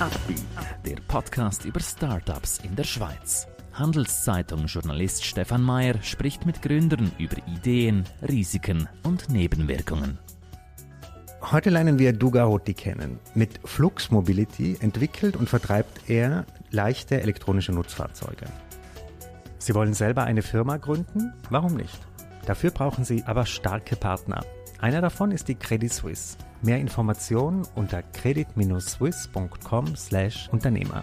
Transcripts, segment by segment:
Upbeat, der Podcast über Startups in der Schweiz. Handelszeitung-Journalist Stefan Mayer spricht mit Gründern über Ideen, Risiken und Nebenwirkungen. Heute lernen wir Duga Hoti kennen. Mit Flux Mobility entwickelt und vertreibt er leichte elektronische Nutzfahrzeuge. Sie wollen selber eine Firma gründen? Warum nicht? Dafür brauchen Sie aber starke Partner. Einer davon ist die Credit Suisse. Mehr Informationen unter credit-swiss.com/Unternehmer.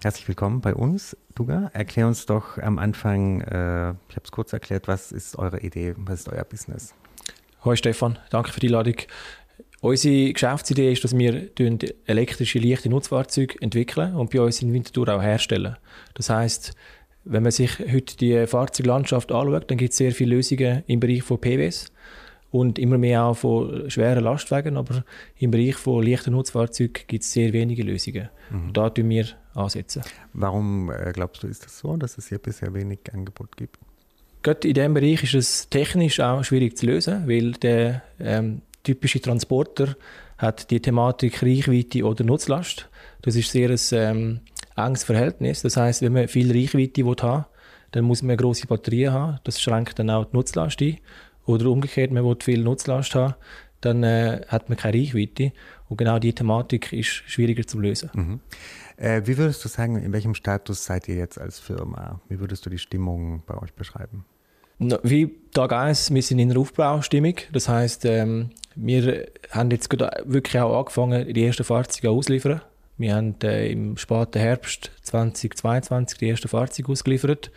Herzlich willkommen bei uns, Duga. Erklär uns doch am Anfang, äh, ich habe es kurz erklärt, was ist eure Idee, was ist euer Business? Hallo Stefan, danke für die Einladung. Unsere Geschäftsidee ist, dass wir elektrische leichte Nutzfahrzeuge entwickeln und bei uns in Winterthur auch herstellen. Das heißt, wenn man sich heute die Fahrzeuglandschaft anschaut, dann gibt es sehr viele Lösungen im Bereich von PWs und immer mehr auch von schweren Lastwagen, aber im Bereich von leichten Nutzfahrzeugen gibt es sehr wenige Lösungen. Mhm. da tun wir ansetzen. Warum äh, glaubst du, ist das so, dass es hier bisher wenig Angebot gibt? Gerade in diesem Bereich ist es technisch auch schwierig zu lösen, weil der ähm, typische Transporter hat die Thematik Reichweite oder Nutzlast. Das ist sehr ein ähm, enges Verhältnis. Das heißt, wenn man viel Reichweite haben dann muss man eine grosse Batterie haben. Das schränkt dann auch die Nutzlast ein. Oder umgekehrt, man will viel Nutzlast haben, dann äh, hat man keine Reichweite. Und genau diese Thematik ist schwieriger zu lösen. Mhm. Äh, wie würdest du sagen, in welchem Status seid ihr jetzt als Firma? Wie würdest du die Stimmung bei euch beschreiben? Wie Tag 1, wir sind in der Aufbaustimmung. Das heißt, ähm, wir haben jetzt wirklich auch angefangen, die ersten Fahrzeuge auszuliefern. Wir haben äh, im späten Herbst 2022 die ersten Fahrzeuge ausgeliefert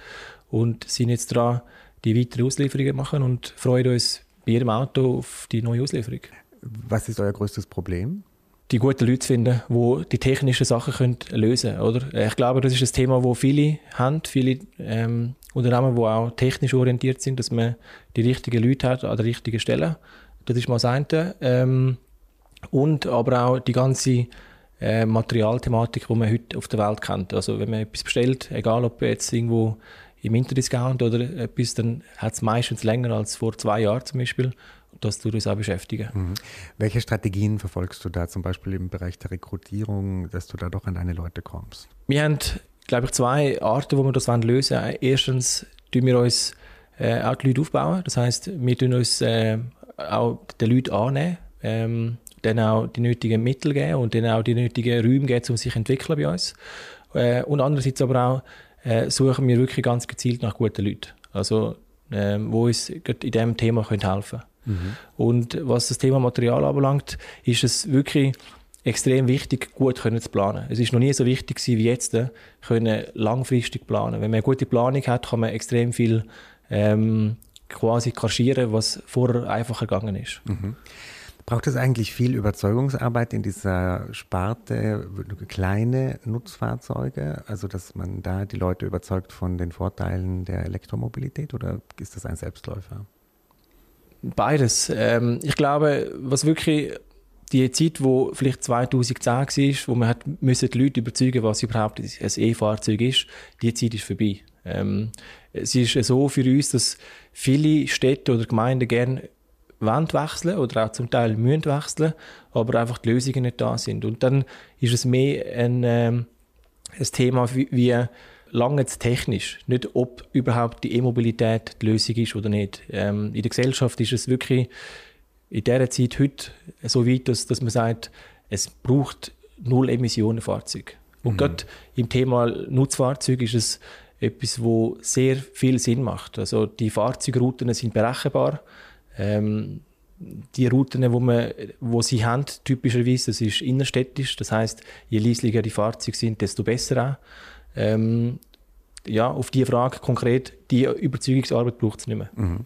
und sind jetzt dran, die weiteren Auslieferungen machen und freuen uns bei jedem Auto auf die neue Auslieferung. Was ist euer größtes Problem? Die guten Leute zu finden, die die technischen Sachen können lösen können. Ich glaube, das ist ein Thema, das viele haben, viele ähm, Unternehmen, die auch technisch orientiert sind, dass man die richtigen Leute hat an der richtigen Stelle. Das ist mal das eine. Ähm, und aber auch die ganze äh, Materialthematik, die man heute auf der Welt kennt. Also wenn man etwas bestellt, egal ob jetzt irgendwo im Interdiscount oder etwas, dann hat es meistens länger als vor zwei Jahren zum Beispiel. das tut uns auch beschäftigen. Mhm. Welche Strategien verfolgst du da zum Beispiel im Bereich der Rekrutierung, dass du da doch an deine Leute kommst? Wir haben, glaube ich, zwei Arten, wo wir das lösen wollen. Erstens tun wir uns äh, auch die Leute aufbauen. Das heißt, wir tun uns äh, auch den Leuten annehmen. Ähm, dann auch die nötigen Mittel geben und dann auch die nötigen Räume geben, um sich zu entwickeln bei uns. Äh, und andererseits aber auch äh, suchen wir wirklich ganz gezielt nach guten Leuten. Also, äh, wo uns in diesem Thema können helfen können. Mhm. Und was das Thema Material anbelangt, ist es wirklich extrem wichtig, gut können zu planen. Es ist noch nie so wichtig wie jetzt, äh, können langfristig planen. Wenn man eine gute Planung hat, kann man extrem viel ähm, quasi kaschieren, was vorher einfacher gegangen ist. Mhm. Braucht es eigentlich viel Überzeugungsarbeit in dieser Sparte kleine Nutzfahrzeuge? Also, dass man da die Leute überzeugt von den Vorteilen der Elektromobilität oder ist das ein Selbstläufer? Beides. Ähm, ich glaube, was wirklich die Zeit, wo vielleicht 2010 war, wo man hat müssen die Leute überzeugen, was überhaupt ein E-Fahrzeug ist, die Zeit ist vorbei. Ähm, es ist so für uns, dass viele Städte oder Gemeinden gerne wollen wechseln oder auch zum Teil müssen wechseln, aber einfach die Lösungen nicht da sind. Und dann ist es mehr ein, ähm, ein Thema wie, wie lange jetzt technisch, nicht ob überhaupt die E-Mobilität die Lösung ist oder nicht. Ähm, in der Gesellschaft ist es wirklich in dieser Zeit heute so weit, dass, dass man sagt, es braucht null Emissionen Fahrzeuge. Und mhm. gerade im Thema Nutzfahrzeug ist es etwas, wo sehr viel Sinn macht. Also die Fahrzeugrouten sind berechenbar. Ähm, die Routen, wo, man, wo sie haben, typischerweise, das ist innerstädtisch. Das heißt, je leislicher die Fahrzeuge sind, desto besser auch. Ähm, ja, auf die Frage konkret, die Überzeugungsarbeit braucht es nicht mehr. Mhm.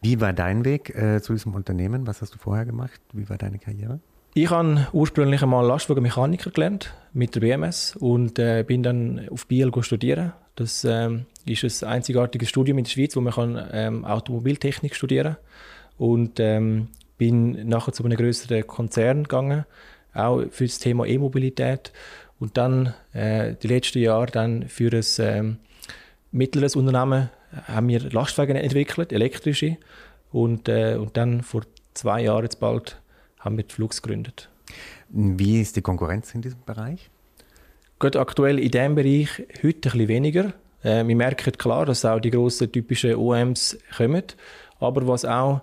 Wie war dein Weg äh, zu diesem Unternehmen? Was hast du vorher gemacht? Wie war deine Karriere? Ich habe ursprünglich einmal Lastwagenmechaniker gelernt mit der BMS und äh, bin dann auf Biel studieren. Das ähm, ist ein einzigartiges Studium in der Schweiz, wo man kann, ähm, Automobiltechnik studieren kann und ähm, bin nachher zu einem größeren Konzern gegangen, auch für das Thema E-Mobilität und dann äh, die letzten Jahre dann für ein ähm, mittleres Unternehmen haben wir Lastwagen entwickelt, elektrische und, äh, und dann vor zwei Jahren jetzt bald haben wir Flux gegründet. Wie ist die Konkurrenz in diesem Bereich? Gut, aktuell in diesem Bereich heute ein bisschen weniger. Äh, wir merken klar, dass auch die grossen typischen OMs kommen. Aber was auch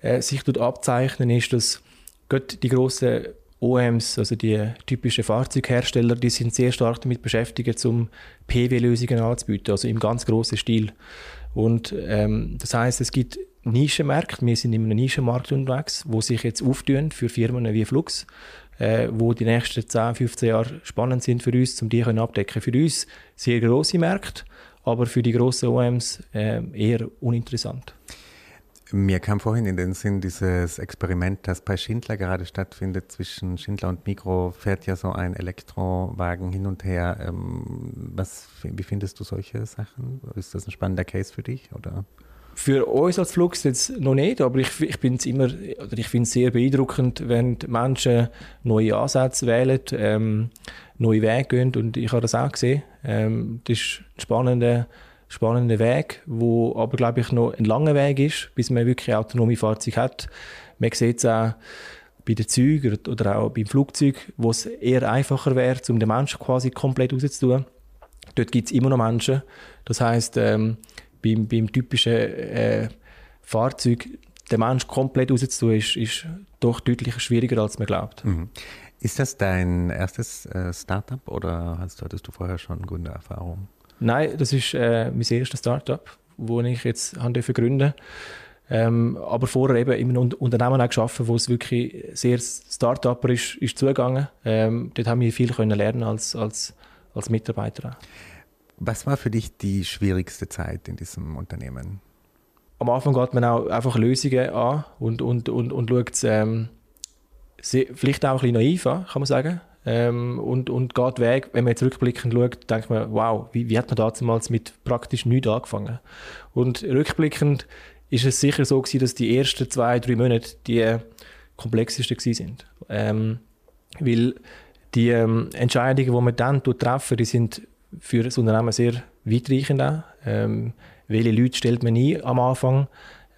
äh, sich dort abzeichnen, ist, dass die grossen OMs, also die typischen Fahrzeughersteller, die sind sehr stark damit beschäftigt, um PW-Lösungen anzubieten, also im ganz grossen Stil. Und ähm, das heißt, es gibt Nischenmärkte, wir sind in einem Nischenmarkt unterwegs, wo sich jetzt auftun für Firmen wie Flux, äh, wo die nächsten 10, 15 Jahre spannend sind für uns, um die können abdecken. Für uns sehr grosse Märkte, aber für die grossen OMs äh, eher uninteressant. Mir kam vorhin in den Sinn dieses Experiment, das bei Schindler gerade stattfindet. Zwischen Schindler und Mikro fährt ja so ein Elektrowagen hin und her. Ähm, was, wie findest du solche Sachen? Ist das ein spannender Case für dich? Oder? Für uns als Flux jetzt noch nicht, aber ich, ich finde es immer, oder ich finde sehr beeindruckend, wenn Menschen neue Ansätze wählen, ähm, neue Wege gehen und ich habe das auch gesehen. Ähm, das ist ein spannender, spannender Weg, wo aber glaube ich noch ein langer Weg ist, bis man wirklich autonome Fahrzeuge hat. Man sieht es auch bei den Zügen oder auch beim Flugzeug, wo es eher einfacher wäre, um den Menschen quasi komplett rauszutun. Dort gibt es immer noch Menschen. Das heißt, ähm, beim, beim typischen äh, Fahrzeug den Mensch komplett rauszutun, ist, ist doch deutlich schwieriger, als man glaubt. Mhm. Ist das dein erstes äh, Startup oder hast, hattest du vorher schon Gründererfahrung? Nein, das ist äh, mein erstes Startup, das ich jetzt habe gründen ähm, aber vorher eben in einem Unternehmen auch gearbeitet, wo es wirklich sehr Start-upper ist, ist zugegangen. Ähm, dort haben wir viel können lernen als, als, als Mitarbeiter. Was war für dich die schwierigste Zeit in diesem Unternehmen? Am Anfang geht man auch einfach Lösungen an und, und, und, und schaut ähm, vielleicht auch ein bisschen naiv an, kann man sagen. Ähm, und, und geht weg, wenn man jetzt rückblickend schaut, denkt man, wow, wie, wie hat man damals mit praktisch nichts angefangen? Und rückblickend ist es sicher so gewesen, dass die ersten zwei, drei Monate die komplexesten gewesen sind. Ähm, weil die ähm, Entscheidungen, die man dann treffen, die sind für das Unternehmen sehr weitreichend. Ähm, welche Leute stellt man ein am Anfang?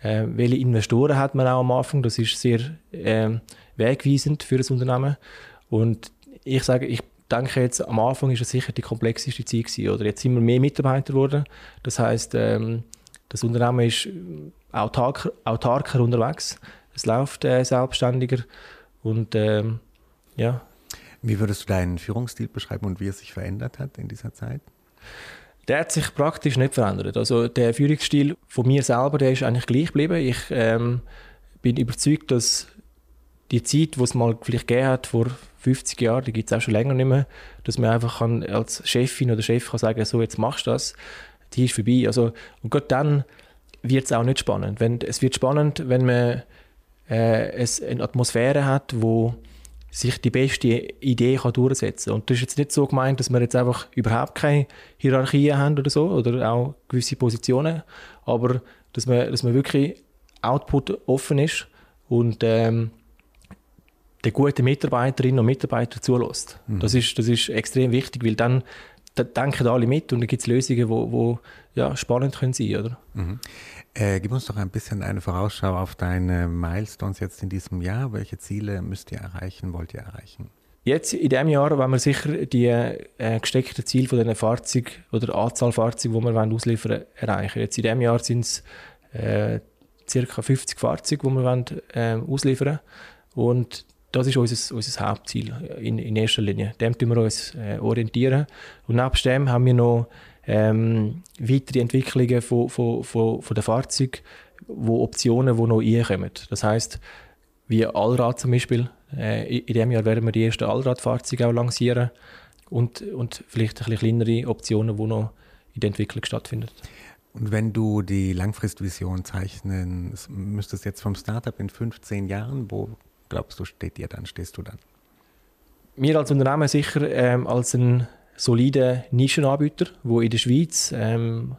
Äh, welche Investoren hat man auch am Anfang? Das ist sehr äh, wegweisend für das Unternehmen. Und ich sage, ich denke jetzt, am Anfang ist es sicher die komplexeste Zeit gewesen, oder? Jetzt sind wir mehr Mitarbeiter geworden. Das heißt, ähm, das Unternehmen ist autarker, autarker unterwegs. Es läuft äh, selbstständiger und ähm, ja, wie würdest du deinen Führungsstil beschreiben und wie er sich verändert hat in dieser Zeit? Der hat sich praktisch nicht verändert. Also der Führungsstil von mir selber, der ist eigentlich gleich geblieben. Ich ähm, bin überzeugt, dass die Zeit, die es mal vielleicht gegeben hat, vor 50 Jahren, die gibt es auch schon länger nicht mehr, dass man einfach kann, als Chefin oder Chef kann sagen, so jetzt machst du das, die ist vorbei. Also, und gerade dann wird es auch nicht spannend. Wenn, es wird spannend, wenn man äh, es eine Atmosphäre hat, wo sich die beste Idee kann durchsetzen kann. Und das ist jetzt nicht so gemeint, dass wir jetzt einfach überhaupt keine Hierarchien haben oder so, oder auch gewisse Positionen, aber dass man, dass man wirklich Output offen ist und ähm, den guten Mitarbeiterinnen und Mitarbeitern zulässt. Mhm. Das, ist, das ist extrem wichtig, weil dann da denken alle mit und dann gibt es Lösungen, die wo, wo, ja, spannend können sein können. Mhm. Äh, gib uns doch ein bisschen eine Vorausschau auf deine Milestones jetzt in diesem Jahr. Welche Ziele müsst ihr erreichen, wollt ihr erreichen? Jetzt in diesem Jahr wollen wir sicher die äh, gesteckten Ziele von diesen Fahrzeugen oder Anzahl Fahrzeuge, die wir wollen ausliefern wollen, erreichen. Jetzt in diesem Jahr sind es äh, ca. 50 Fahrzeuge, die wir wollen, äh, ausliefern wollen. Und das ist unser, unser Hauptziel in, in erster Linie. Dem tun wir uns äh, orientieren. Und neben dem haben wir noch ähm, weitere Entwicklungen von, von, von, von den Fahrzeugen, wo Optionen, die noch reinkommen. Das heisst, wie Allrad zum Beispiel. Äh, in diesem Jahr werden wir die ersten Allradfahrzeuge auch lancieren und, und vielleicht ein bisschen kleinere Optionen, die noch in der Entwicklung stattfinden. Und wenn du die Langfristvision zeichnen müsstest jetzt vom Startup in 15 Jahren, wo glaubst du, steht ihr dann, stehst du dann? Wir als Unternehmen sicher ähm, als ein solider Nischenanbieter, wo in der Schweiz ähm,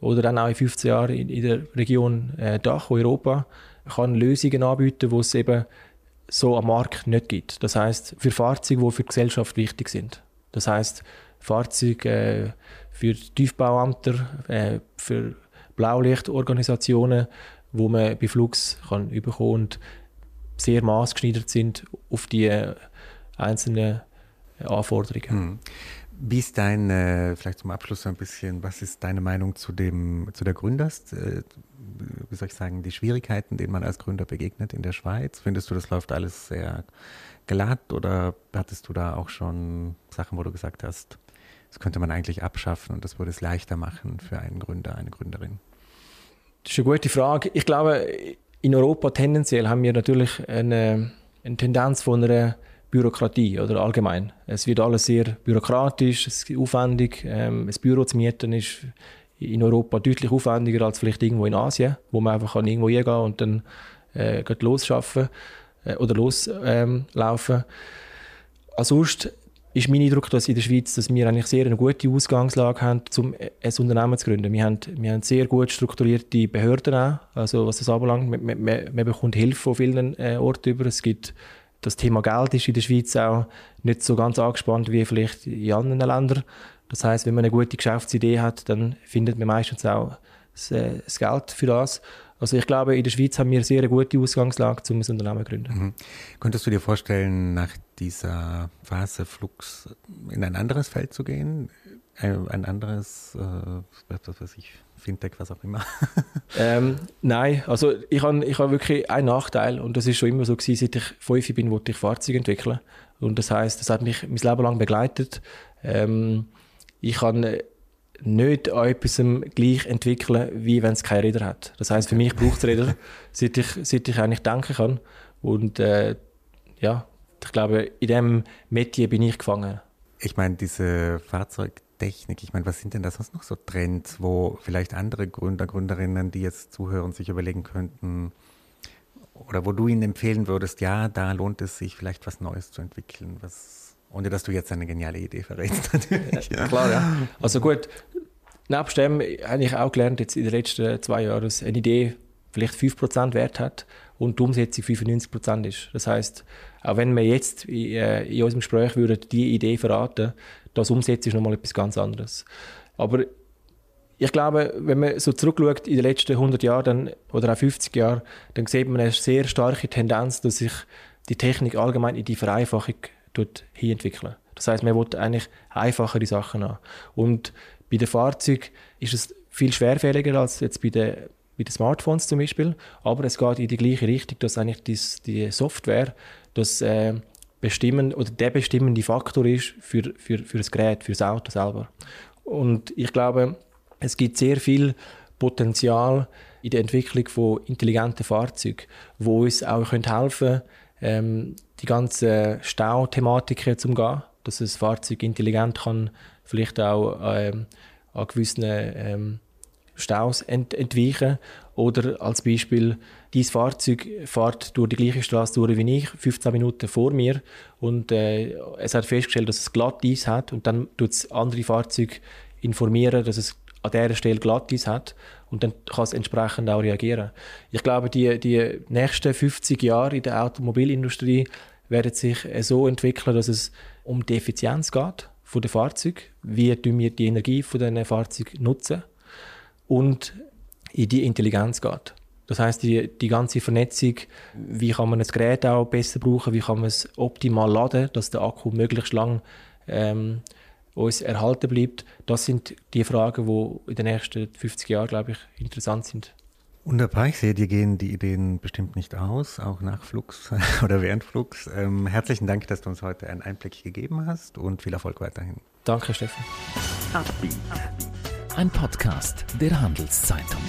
oder dann auch in 15 Jahren in, in der Region äh, Dach, Europa, kann Lösungen anbieten, die es eben so am Markt nicht gibt. Das heißt für Fahrzeuge, die für die Gesellschaft wichtig sind. Das heißt Fahrzeuge äh, für Tiefbauämter, äh, für Blaulichtorganisationen, wo man bei Flux kann bekommen und sehr maßgeschneidert sind auf die einzelnen Anforderungen. Hm. Wie ist dein, äh, vielleicht zum Abschluss so ein bisschen, was ist deine Meinung zu dem, zu der Gründers, äh, wie soll ich sagen, die Schwierigkeiten, denen man als Gründer begegnet in der Schweiz? Findest du, das läuft alles sehr glatt oder hattest du da auch schon Sachen, wo du gesagt hast, das könnte man eigentlich abschaffen und das würde es leichter machen für einen Gründer, eine Gründerin? Das ist eine gute Frage. Ich glaube, in Europa tendenziell haben wir natürlich eine, eine Tendenz von einer Bürokratie oder allgemein. Es wird alles sehr bürokratisch, es ist aufwendig. Ähm, ein Büro zu mieten ist in Europa deutlich aufwendiger als vielleicht irgendwo in Asien, wo man einfach kann irgendwo hingehen und dann äh, losschaffen äh, oder loslaufen. Ähm, Ansonsten ist mein Eindruck, dass in der Schweiz dass wir eigentlich sehr eine gute Ausgangslage haben, um ein Unternehmen zu gründen. Wir haben, wir haben sehr gut strukturierte Behörden auch, also was das anbelangt. Man, man, man bekommt Hilfe von vielen äh, Orten über. Es gibt das Thema Geld ist in der Schweiz auch nicht so ganz angespannt wie vielleicht in anderen Ländern. Das heißt, wenn man eine gute Geschäftsidee hat, dann findet man meistens auch das, äh, das Geld für das. Also ich glaube, in der Schweiz haben wir eine sehr gute Ausgangslage, um ein Unternehmen zu gründen. Mhm. Könntest du dir vorstellen, nach dieser Phase Flux in ein anderes Feld zu gehen? Ein, ein anderes, äh, was weiß ich, Fintech, was auch immer? ähm, nein, also ich habe ich hab wirklich einen Nachteil und das ist schon immer so gewesen, seit ich fünf bin, wollte ich Fahrzeuge entwickeln. Und das heißt, das hat mich mein Leben lang begleitet. Ähm, ich kann nicht an etwas gleich entwickeln, wie wenn es keine Räder hat. Das heißt, für mich braucht es Räder, seit ich, seit ich eigentlich denken kann. Und äh, ja, ich glaube, in diesem Metier bin ich gefangen. Ich meine, diese Fahrzeugtechnik, ich meine, was sind denn da sonst noch so Trends, wo vielleicht andere Gründer, Gründerinnen, die jetzt zuhören, sich überlegen könnten, oder wo du ihnen empfehlen würdest, ja, da lohnt es sich vielleicht was Neues zu entwickeln, was ohne dass du jetzt eine geniale Idee verrätst. Ja, klar, ja. Also gut, nebst dem habe ich auch gelernt, jetzt in den letzten zwei Jahren, dass eine Idee vielleicht 5% Wert hat und die Umsetzung 95% ist. Das heißt, auch wenn wir jetzt in, äh, in unserem Gespräch würden die Idee verraten, das Umsetzen ist nochmal etwas ganz anderes. Aber ich glaube, wenn man so zurückschaut in den letzten 100 Jahren dann, oder auch 50 Jahren, dann sieht man eine sehr starke Tendenz, dass sich die Technik allgemein in die Vereinfachung hin entwickeln. Das heißt, man will eigentlich einfachere Sachen haben. Und bei den Fahrzeugen ist es viel schwerfälliger als jetzt bei den, bei den Smartphones zum Beispiel. Aber es geht in die gleiche Richtung, dass eigentlich dies, die Software das äh, bestimmen oder der bestimmende Faktor ist für, für, für das Gerät, für das Auto selber. Und ich glaube, es gibt sehr viel Potenzial in der Entwicklung von intelligenten Fahrzeugen, wo uns auch helfen können, ähm, die ganzen Stauthematiken zu umgehen, dass das Fahrzeug intelligent kann vielleicht auch ähm, an gewissen ähm, Staus ent entweichen. Oder als Beispiel, dieses Fahrzeug fährt durch die gleiche Straße durch wie ich, 15 Minuten vor mir. Und äh, es hat festgestellt, dass es glatt Eis hat. Und dann tut das andere Fahrzeug informieren, dass es an dieser Stelle glatt Eis hat und dann kann es entsprechend auch reagieren. Ich glaube, die, die nächsten 50 Jahre in der Automobilindustrie werden sich so entwickeln, dass es um die Effizienz geht von den Fahrzeugen, wie wir die Energie von diesen Fahrzeugen nutzen und in die Intelligenz geht. Das heißt, die, die ganze Vernetzung, wie kann man das Gerät auch besser brauchen, wie kann man es optimal laden, dass der Akku möglichst lang ähm, uns erhalten bleibt, das sind die Fragen, die in den nächsten 50 Jahren, glaube ich, interessant sind. Wunderbar, ich sehe, dir gehen die Ideen bestimmt nicht aus, auch nach Flux oder während Flux. Ähm, herzlichen Dank, dass du uns heute einen Einblick gegeben hast und viel Erfolg weiterhin. Danke, Steffen. Ein Podcast der Handelszeitung.